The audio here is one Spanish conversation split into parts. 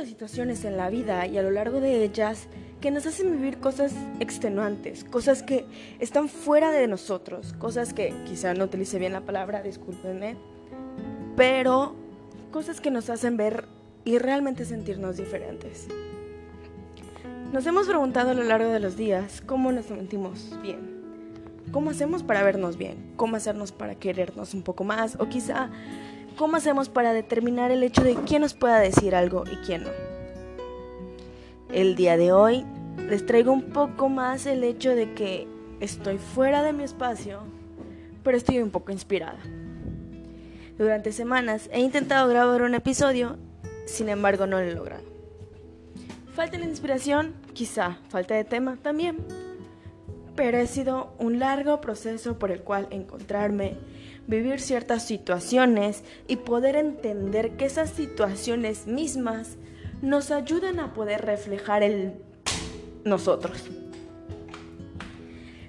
muchas situaciones en la vida y a lo largo de ellas que nos hacen vivir cosas extenuantes, cosas que están fuera de nosotros, cosas que quizá no utilice bien la palabra, discúlpenme, pero cosas que nos hacen ver y realmente sentirnos diferentes. Nos hemos preguntado a lo largo de los días cómo nos sentimos bien, cómo hacemos para vernos bien, cómo hacernos para querernos un poco más o quizá cómo hacemos para determinar el hecho de quién nos pueda decir algo y quién no. El día de hoy les traigo un poco más el hecho de que estoy fuera de mi espacio, pero estoy un poco inspirada. Durante semanas he intentado grabar un episodio, sin embargo no lo he logrado. Falta la inspiración, quizá, falta de tema también, pero ha sido un largo proceso por el cual encontrarme, vivir ciertas situaciones y poder entender que esas situaciones mismas nos ayudan a poder reflejar el nosotros.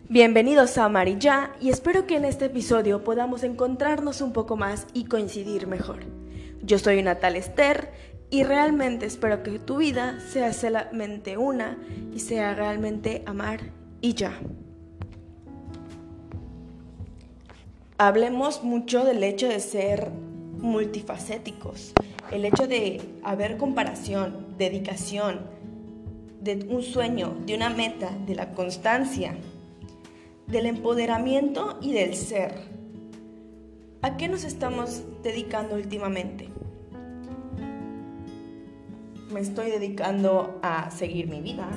Bienvenidos a Amarilla y espero que en este episodio podamos encontrarnos un poco más y coincidir mejor. Yo soy Natal Esther y realmente espero que tu vida sea solamente una y sea realmente amar y ya. Hablemos mucho del hecho de ser multifacéticos, el hecho de haber comparación, dedicación, de un sueño, de una meta, de la constancia, del empoderamiento y del ser. ¿A qué nos estamos dedicando últimamente? Me estoy dedicando a seguir mi vida,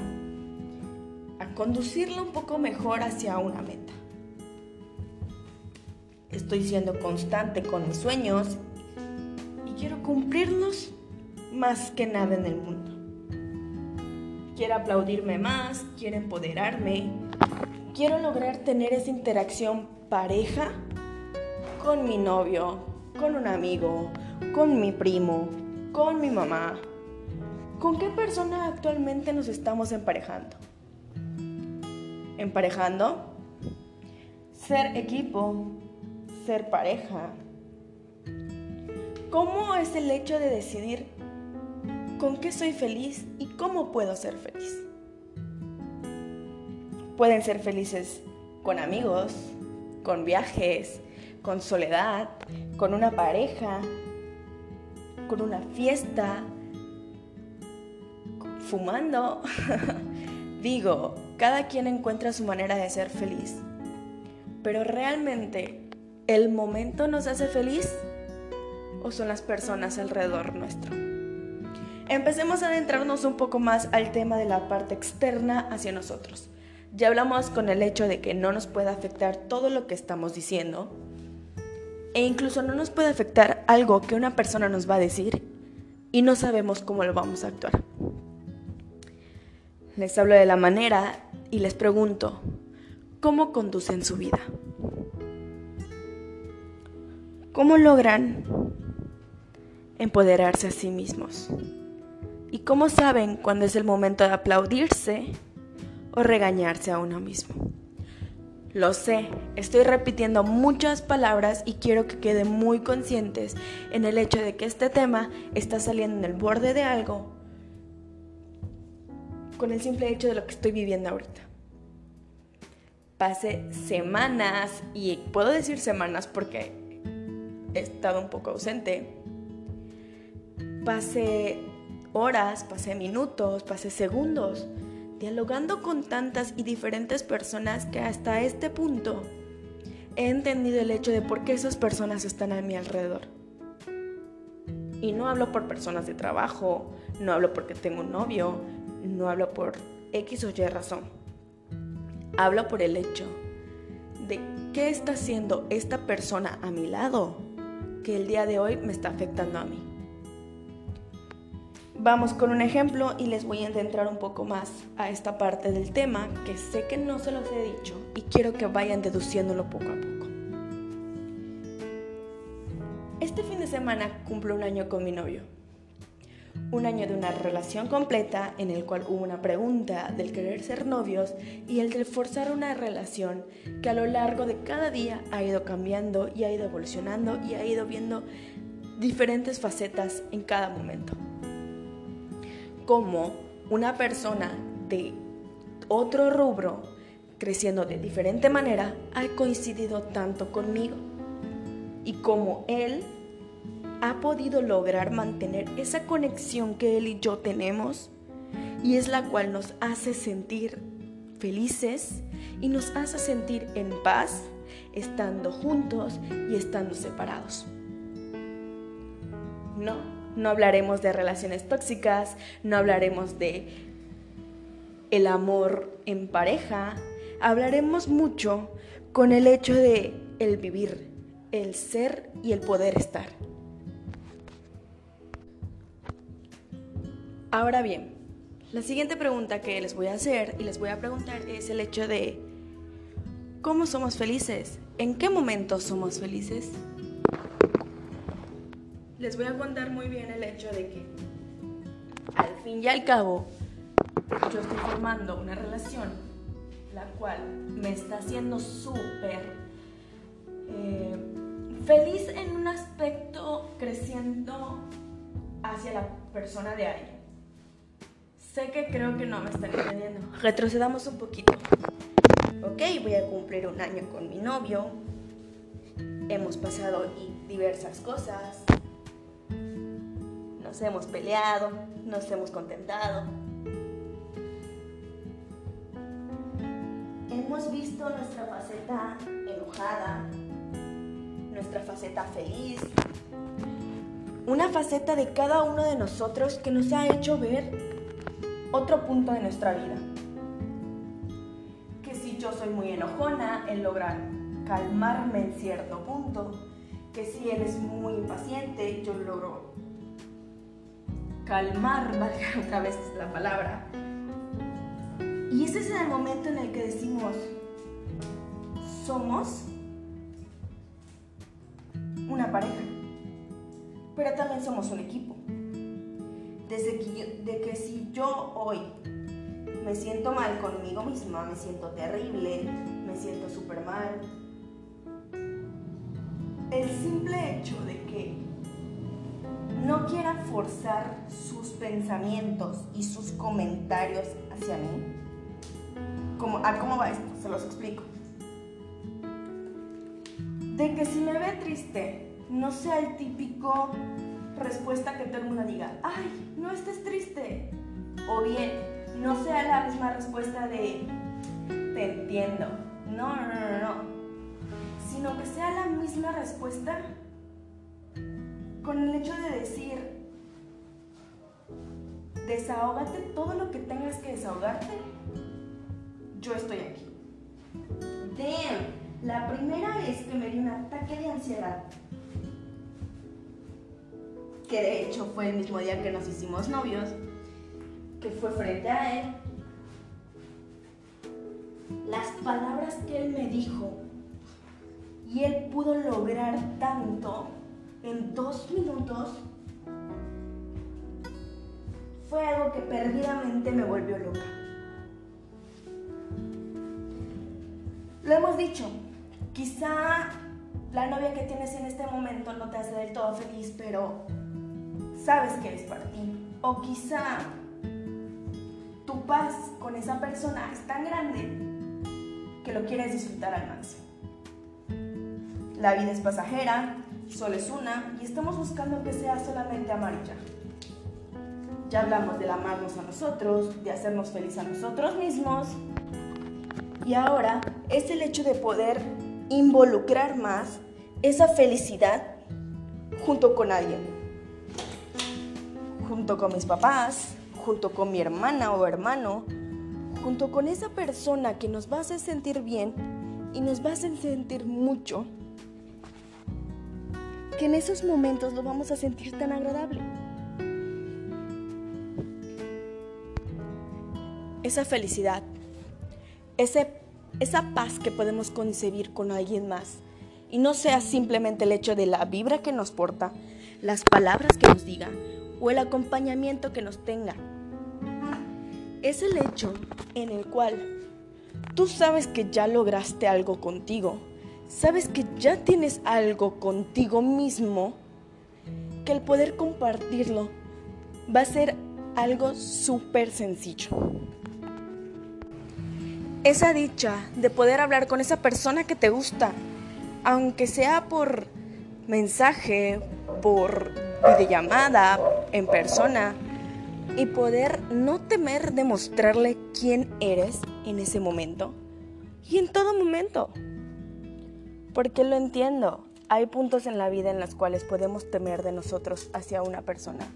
a conducirla un poco mejor hacia una meta. Estoy siendo constante con mis sueños y quiero cumplirlos más que nada en el mundo. Quiero aplaudirme más, quiero empoderarme, quiero lograr tener esa interacción pareja con mi novio, con un amigo, con mi primo, con mi mamá. ¿Con qué persona actualmente nos estamos emparejando? Emparejando, ser equipo, ser pareja. ¿Cómo es el hecho de decidir con qué soy feliz y cómo puedo ser feliz? Pueden ser felices con amigos, con viajes, con soledad, con una pareja, con una fiesta, fumando. Digo, cada quien encuentra su manera de ser feliz. Pero realmente ¿El momento nos hace feliz o son las personas alrededor nuestro? Empecemos a adentrarnos un poco más al tema de la parte externa hacia nosotros. Ya hablamos con el hecho de que no nos puede afectar todo lo que estamos diciendo e incluso no nos puede afectar algo que una persona nos va a decir y no sabemos cómo lo vamos a actuar. Les hablo de la manera y les pregunto, ¿cómo conducen su vida? ¿Cómo logran empoderarse a sí mismos? ¿Y cómo saben cuándo es el momento de aplaudirse o regañarse a uno mismo? Lo sé, estoy repitiendo muchas palabras y quiero que queden muy conscientes en el hecho de que este tema está saliendo en el borde de algo con el simple hecho de lo que estoy viviendo ahorita. Pasé semanas, y puedo decir semanas porque estado un poco ausente. Pasé horas, pasé minutos, pasé segundos dialogando con tantas y diferentes personas que hasta este punto he entendido el hecho de por qué esas personas están a mi alrededor. Y no hablo por personas de trabajo, no hablo porque tengo un novio, no hablo por X o Y razón. Hablo por el hecho de qué está haciendo esta persona a mi lado que el día de hoy me está afectando a mí. Vamos con un ejemplo y les voy a adentrar un poco más a esta parte del tema que sé que no se los he dicho y quiero que vayan deduciéndolo poco a poco. Este fin de semana cumplo un año con mi novio un año de una relación completa en el cual hubo una pregunta del querer ser novios y el de forzar una relación que a lo largo de cada día ha ido cambiando y ha ido evolucionando y ha ido viendo diferentes facetas en cada momento. cómo una persona de otro rubro, creciendo de diferente manera, ha coincidido tanto conmigo. Y cómo él ha podido lograr mantener esa conexión que él y yo tenemos y es la cual nos hace sentir felices y nos hace sentir en paz estando juntos y estando separados. No, no hablaremos de relaciones tóxicas, no hablaremos de el amor en pareja, hablaremos mucho con el hecho de el vivir, el ser y el poder estar. Ahora bien, la siguiente pregunta que les voy a hacer y les voy a preguntar es el hecho de ¿cómo somos felices? ¿En qué momento somos felices? Les voy a contar muy bien el hecho de que al fin y al cabo yo estoy formando una relación la cual me está haciendo súper eh, feliz en un aspecto creciendo hacia la persona de alguien. Sé que creo que no me están entendiendo. Retrocedamos un poquito. Ok, voy a cumplir un año con mi novio. Hemos pasado diversas cosas. Nos hemos peleado, nos hemos contentado. Hemos visto nuestra faceta enojada, nuestra faceta feliz, una faceta de cada uno de nosotros que nos ha hecho ver otro punto de nuestra vida. Que si yo soy muy enojona, él logra calmarme en cierto punto. Que si él es muy impaciente, yo logro calmar, valga otra vez la palabra. Y ese es el momento en el que decimos, somos una pareja, pero también somos un equipo desde que, de que si yo hoy me siento mal conmigo misma, me siento terrible, me siento súper mal, el simple hecho de que no quiera forzar sus pensamientos y sus comentarios hacia mí, como, ¿a cómo va esto? Se los explico. De que si me ve triste, no sea el típico respuesta que todo el mundo diga, ay, no estés triste. O bien, no sea la misma respuesta de, te entiendo. No, no, no, no, no. Sino que sea la misma respuesta con el hecho de decir, desahógate todo lo que tengas que desahogarte. Yo estoy aquí. Damn, la primera vez que me dio un ataque de ansiedad que de hecho fue el mismo día que nos hicimos novios, que fue frente a él, las palabras que él me dijo y él pudo lograr tanto en dos minutos, fue algo que perdidamente me volvió loca. Lo hemos dicho, quizá la novia que tienes en este momento no te hace del todo feliz, pero sabes que es para ti. O quizá tu paz con esa persona es tan grande que lo quieres disfrutar al máximo. La vida es pasajera, solo es una y estamos buscando que sea solamente amarilla. ya. hablamos del amarnos a nosotros, de hacernos felices a nosotros mismos. Y ahora es el hecho de poder involucrar más esa felicidad junto con alguien junto con mis papás, junto con mi hermana o hermano, junto con esa persona que nos va a hacer sentir bien y nos va a hacer sentir mucho, que en esos momentos lo vamos a sentir tan agradable. Esa felicidad, ese, esa paz que podemos concebir con alguien más y no sea simplemente el hecho de la vibra que nos porta, las palabras que nos diga, o el acompañamiento que nos tenga. Es el hecho en el cual tú sabes que ya lograste algo contigo, sabes que ya tienes algo contigo mismo, que el poder compartirlo va a ser algo súper sencillo. Esa dicha de poder hablar con esa persona que te gusta, aunque sea por mensaje, por videollamada, en persona, y poder no temer demostrarle quién eres en ese momento y en todo momento. Porque lo entiendo, hay puntos en la vida en los cuales podemos temer de nosotros hacia una persona.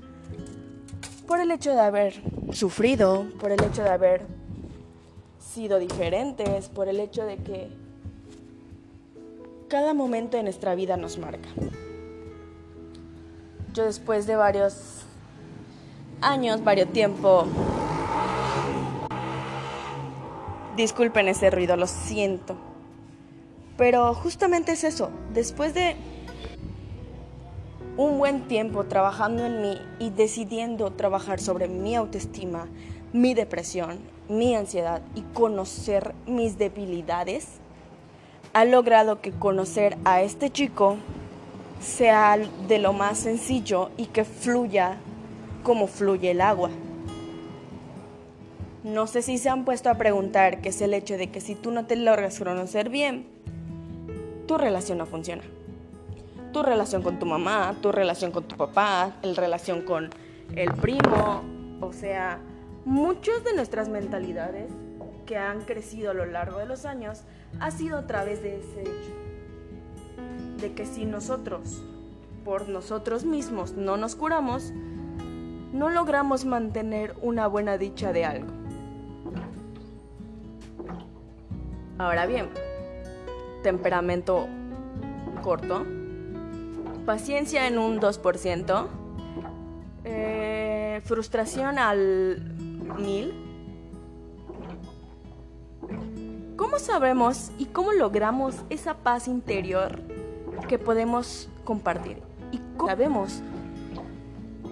Por el hecho de haber sufrido, por el hecho de haber sido diferentes, por el hecho de que cada momento de nuestra vida nos marca. Yo después de varios años, varios tiempo, disculpen ese ruido, lo siento. Pero justamente es eso, después de un buen tiempo trabajando en mí y decidiendo trabajar sobre mi autoestima, mi depresión, mi ansiedad y conocer mis debilidades, ha logrado que conocer a este chico sea de lo más sencillo y que fluya como fluye el agua. No sé si se han puesto a preguntar qué es el hecho de que si tú no te logras conocer bien, tu relación no funciona. Tu relación con tu mamá, tu relación con tu papá, el relación con el primo, o sea, muchas de nuestras mentalidades que han crecido a lo largo de los años ha sido a través de ese hecho. De que si nosotros, por nosotros mismos, no nos curamos, no logramos mantener una buena dicha de algo. Ahora bien, temperamento corto, paciencia en un 2%, eh, frustración al 1000. ¿Cómo sabemos y cómo logramos esa paz interior que podemos compartir? ¿Y cómo sabemos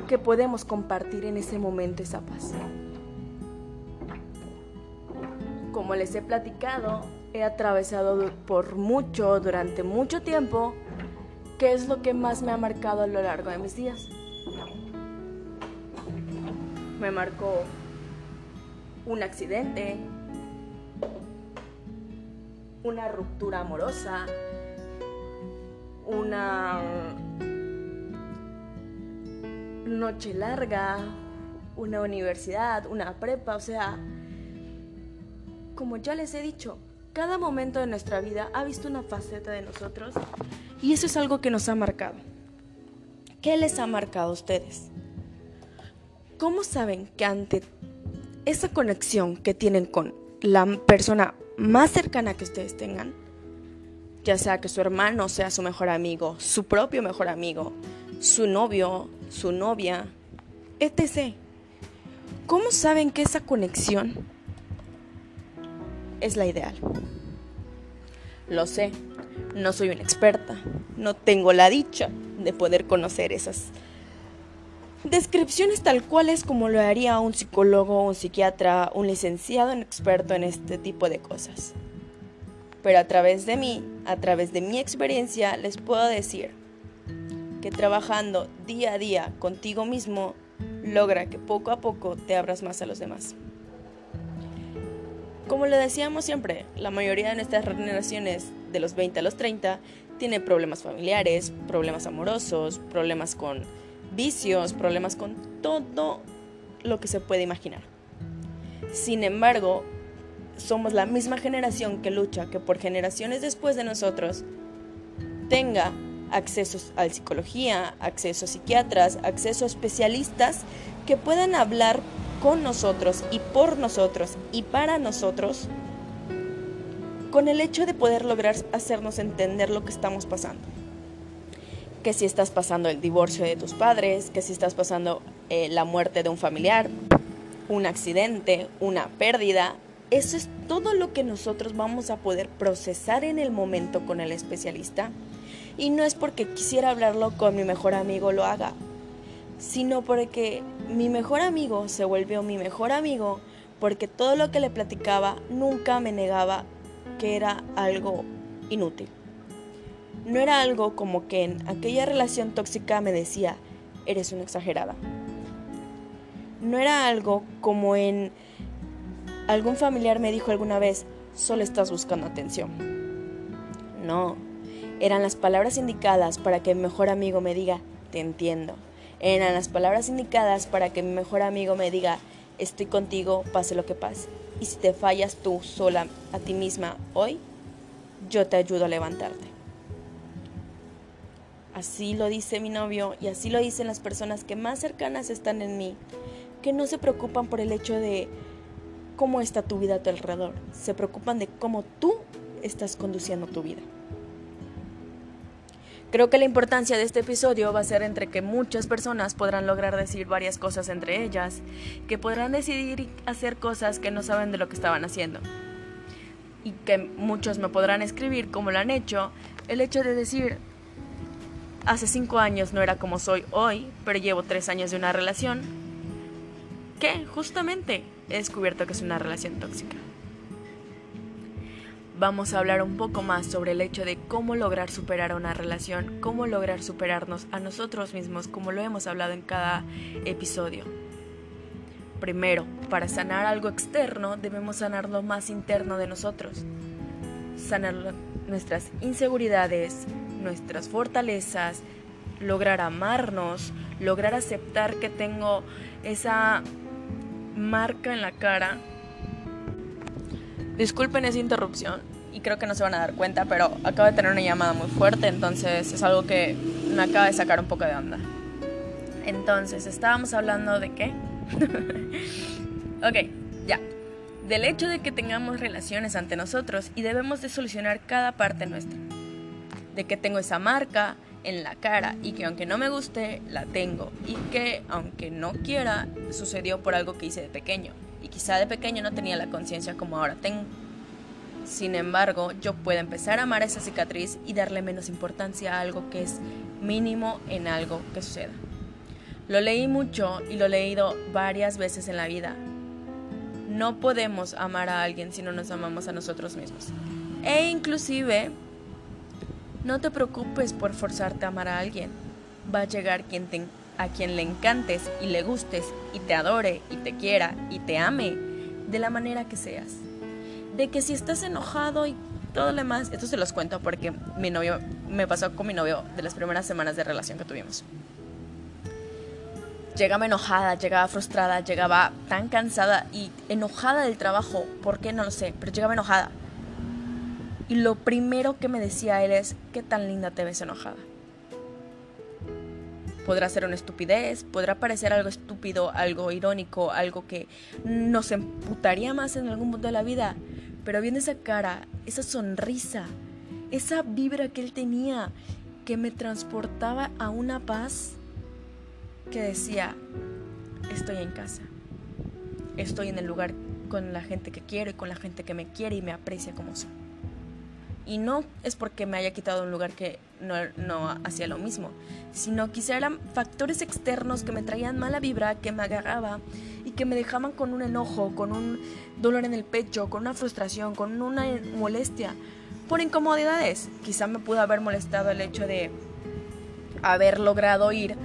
que podemos compartir en ese momento esa paz? Como les he platicado, he atravesado por mucho, durante mucho tiempo, ¿qué es lo que más me ha marcado a lo largo de mis días? Me marcó un accidente, una ruptura amorosa, una noche larga, una universidad, una prepa, o sea, como ya les he dicho, cada momento de nuestra vida ha visto una faceta de nosotros y eso es algo que nos ha marcado. ¿Qué les ha marcado a ustedes? ¿Cómo saben que ante esa conexión que tienen con la persona más cercana que ustedes tengan, ya sea que su hermano sea su mejor amigo, su propio mejor amigo, su novio, su novia, etc. ¿Cómo saben que esa conexión es la ideal. Lo sé, no soy una experta, no tengo la dicha de poder conocer esas descripciones tal cuales como lo haría un psicólogo, un psiquiatra, un licenciado, un experto en este tipo de cosas. Pero a través de mí, a través de mi experiencia, les puedo decir que trabajando día a día contigo mismo logra que poco a poco te abras más a los demás. Como le decíamos siempre, la mayoría de nuestras generaciones de los 20 a los 30 tiene problemas familiares, problemas amorosos, problemas con vicios, problemas con todo lo que se puede imaginar. Sin embargo, somos la misma generación que lucha que por generaciones después de nosotros tenga acceso a psicología, acceso a psiquiatras, acceso a especialistas que puedan hablar con nosotros y por nosotros y para nosotros con el hecho de poder lograr hacernos entender lo que estamos pasando. Que si estás pasando el divorcio de tus padres, que si estás pasando eh, la muerte de un familiar, un accidente, una pérdida, eso es todo lo que nosotros vamos a poder procesar en el momento con el especialista. Y no es porque quisiera hablarlo con mi mejor amigo lo haga, sino porque mi mejor amigo se volvió mi mejor amigo porque todo lo que le platicaba nunca me negaba que era algo inútil. No era algo como que en aquella relación tóxica me decía, eres una exagerada. No era algo como en algún familiar me dijo alguna vez, solo estás buscando atención. No, eran las palabras indicadas para que mi mejor amigo me diga, te entiendo. Eran las palabras indicadas para que mi mejor amigo me diga, estoy contigo, pase lo que pase. Y si te fallas tú sola a ti misma hoy, yo te ayudo a levantarte. Así lo dice mi novio y así lo dicen las personas que más cercanas están en mí, que no se preocupan por el hecho de cómo está tu vida a tu alrededor, se preocupan de cómo tú estás conduciendo tu vida. Creo que la importancia de este episodio va a ser entre que muchas personas podrán lograr decir varias cosas entre ellas, que podrán decidir hacer cosas que no saben de lo que estaban haciendo. Y que muchos me podrán escribir como lo han hecho, el hecho de decir, hace cinco años no era como soy hoy, pero llevo tres años de una relación, que justamente he descubierto que es una relación tóxica vamos a hablar un poco más sobre el hecho de cómo lograr superar una relación, cómo lograr superarnos a nosotros mismos, como lo hemos hablado en cada episodio. Primero, para sanar algo externo, debemos sanar lo más interno de nosotros. Sanar nuestras inseguridades, nuestras fortalezas, lograr amarnos, lograr aceptar que tengo esa marca en la cara Disculpen esa interrupción y creo que no se van a dar cuenta, pero acabo de tener una llamada muy fuerte, entonces es algo que me acaba de sacar un poco de onda. Entonces, estábamos hablando de qué? ok, ya. Del hecho de que tengamos relaciones ante nosotros y debemos de solucionar cada parte nuestra. De que tengo esa marca en la cara y que aunque no me guste, la tengo. Y que aunque no quiera, sucedió por algo que hice de pequeño y quizá de pequeño no tenía la conciencia como ahora tengo. Sin embargo, yo puedo empezar a amar esa cicatriz y darle menos importancia a algo que es mínimo en algo que suceda. Lo leí mucho y lo he leído varias veces en la vida. No podemos amar a alguien si no nos amamos a nosotros mismos. E inclusive, no te preocupes por forzarte a amar a alguien. Va a llegar quien te a quien le encantes y le gustes y te adore y te quiera y te ame de la manera que seas. De que si estás enojado y todo lo demás, esto se los cuento porque mi novio me pasó con mi novio de las primeras semanas de relación que tuvimos. Llegaba enojada, llegaba frustrada, llegaba tan cansada y enojada del trabajo, ¿por qué no lo sé? Pero llegaba enojada. Y lo primero que me decía él es, ¿qué tan linda te ves enojada? Podrá ser una estupidez, podrá parecer algo estúpido, algo irónico, algo que nos emputaría más en algún punto de la vida, pero viendo esa cara, esa sonrisa, esa vibra que él tenía, que me transportaba a una paz que decía, estoy en casa, estoy en el lugar con la gente que quiero y con la gente que me quiere y me aprecia como soy. Y no es porque me haya quitado un lugar que no, hacía lo mismo, sino quizá eran factores externos que me traían mala vibra, que me agarraba y que me dejaban con un enojo, con un dolor en el pecho, con una frustración, con una molestia, por incomodidades. Quizá me pudo haber molestado el hecho de haber logrado ir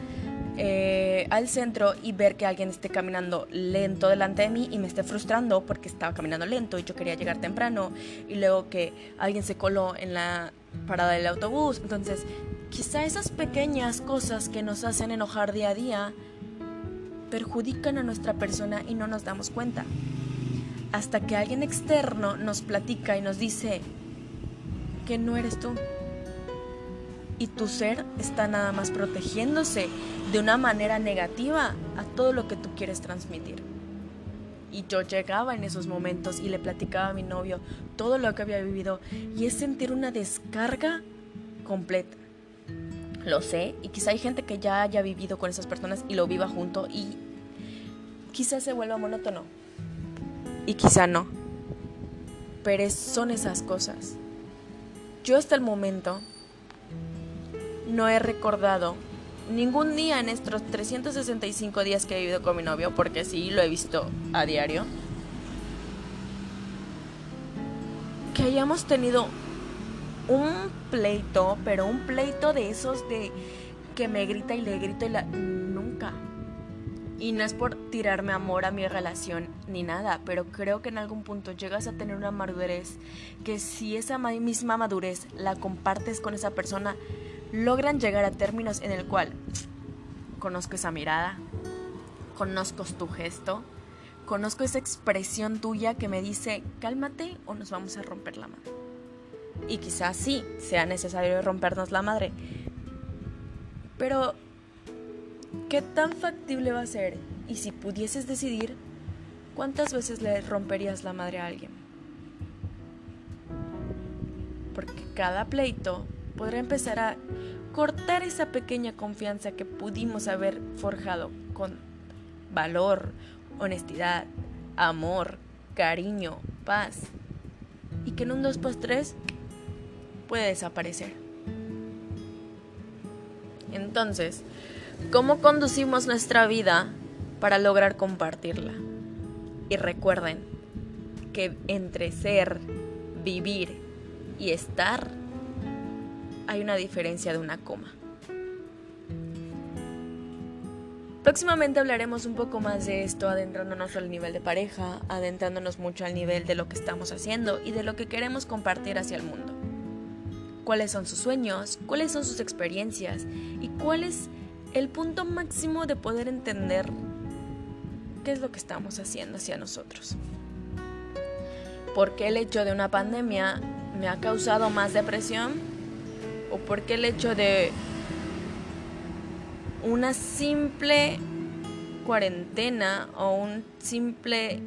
eh, al centro y ver que alguien esté caminando lento delante de mí y me esté frustrando porque estaba caminando lento y yo quería llegar temprano y luego que alguien se coló en la parada del autobús. Entonces, quizá esas pequeñas cosas que nos hacen enojar día a día perjudican a nuestra persona y no nos damos cuenta. Hasta que alguien externo nos platica y nos dice que no eres tú y tu ser está nada más protegiéndose de una manera negativa a todo lo que tú quieres transmitir. Y yo llegaba en esos momentos y le platicaba a mi novio todo lo que había vivido y es sentir una descarga completa. Lo sé, y quizá hay gente que ya haya vivido con esas personas y lo viva junto y quizá se vuelva monótono. Y quizá no. Pero son esas cosas. Yo hasta el momento no he recordado ningún día en estos 365 días que he vivido con mi novio, porque sí, lo he visto a diario, que hayamos tenido un pleito, pero un pleito de esos de que me grita y le grito y la... Nunca. Y no es por tirarme amor a mi relación ni nada, pero creo que en algún punto llegas a tener una madurez que si esa misma madurez la compartes con esa persona, logran llegar a términos en el cual conozco esa mirada, conozco tu gesto, conozco esa expresión tuya que me dice cálmate o nos vamos a romper la madre. Y quizás sí sea necesario rompernos la madre. Pero, ¿qué tan factible va a ser? Y si pudieses decidir, ¿cuántas veces le romperías la madre a alguien? Porque cada pleito podrá empezar a cortar esa pequeña confianza que pudimos haber forjado con valor, honestidad, amor, cariño, paz. Y que en un 2 x 3 puede desaparecer. Entonces, ¿cómo conducimos nuestra vida para lograr compartirla? Y recuerden que entre ser, vivir y estar hay una diferencia de una coma. Próximamente hablaremos un poco más de esto, adentrándonos al nivel de pareja, adentrándonos mucho al nivel de lo que estamos haciendo y de lo que queremos compartir hacia el mundo. Cuáles son sus sueños, cuáles son sus experiencias y cuál es el punto máximo de poder entender qué es lo que estamos haciendo hacia nosotros. ¿Por qué el hecho de una pandemia me ha causado más depresión? O porque el hecho de una simple cuarentena o un simple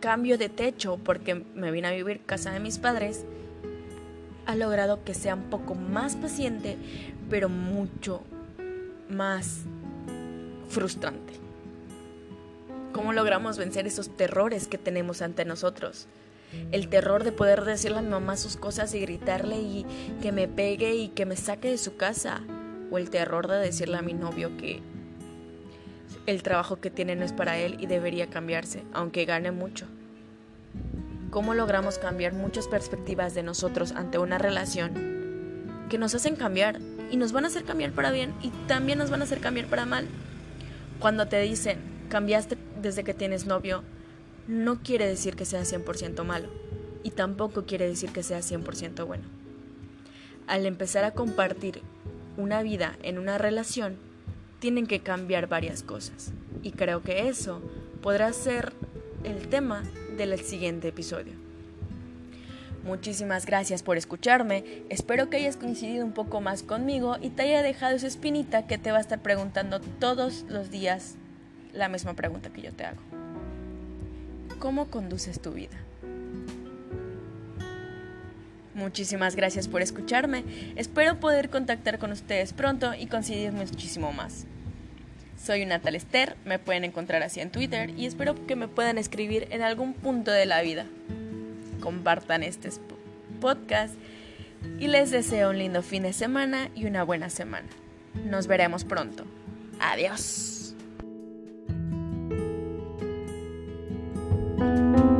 cambio de techo porque me vine a vivir casa de mis padres ha logrado que sea un poco más paciente pero mucho más frustrante. ¿Cómo logramos vencer esos terrores que tenemos ante nosotros? El terror de poder decirle a mi mamá sus cosas y gritarle y que me pegue y que me saque de su casa, o el terror de decirle a mi novio que el trabajo que tiene no es para él y debería cambiarse, aunque gane mucho. ¿Cómo logramos cambiar muchas perspectivas de nosotros ante una relación que nos hacen cambiar y nos van a hacer cambiar para bien y también nos van a hacer cambiar para mal? Cuando te dicen, cambiaste desde que tienes novio, no quiere decir que sea 100% malo y tampoco quiere decir que sea 100% bueno. Al empezar a compartir una vida en una relación, tienen que cambiar varias cosas y creo que eso podrá ser el tema del siguiente episodio. Muchísimas gracias por escucharme, espero que hayas coincidido un poco más conmigo y te haya dejado esa espinita que te va a estar preguntando todos los días la misma pregunta que yo te hago cómo conduces tu vida. Muchísimas gracias por escucharme. Espero poder contactar con ustedes pronto y coincidir muchísimo más. Soy Natal Esther, me pueden encontrar así en Twitter y espero que me puedan escribir en algún punto de la vida. Compartan este podcast y les deseo un lindo fin de semana y una buena semana. Nos veremos pronto. Adiós. thank you